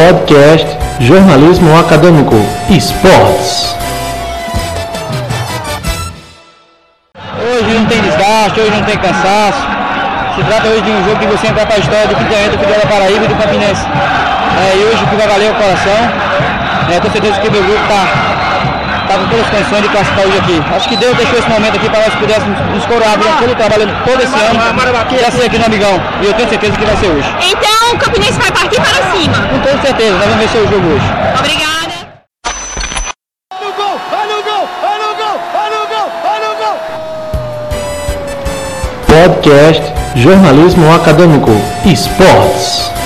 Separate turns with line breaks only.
Podcast Jornalismo Acadêmico Esportes.
Hoje não tem desgaste, hoje não tem cansaço. Se trata hoje de um jogo que você entrar para a história do campeonato do da Paraíba e do Campinense. É, e hoje o que vai valer é o coração. É, tenho certeza que meu grupo está tá com todas as condições de classificar hoje aqui. Acho que Deus deixou esse momento aqui para nós pudéssemos nos coroar durante todo o trabalho, todo esse ano, que ia ser aqui no Amigão. E eu tenho certeza que vai ser hoje.
Então o Campinense vai partir para cima.
Com toda certeza, nós vamos vencer o jogo hoje.
Obrigada.
no gol, olha o gol, olha o gol, olha o gol, olha o gol.
Podcast Jornalismo Acadêmico Esportes.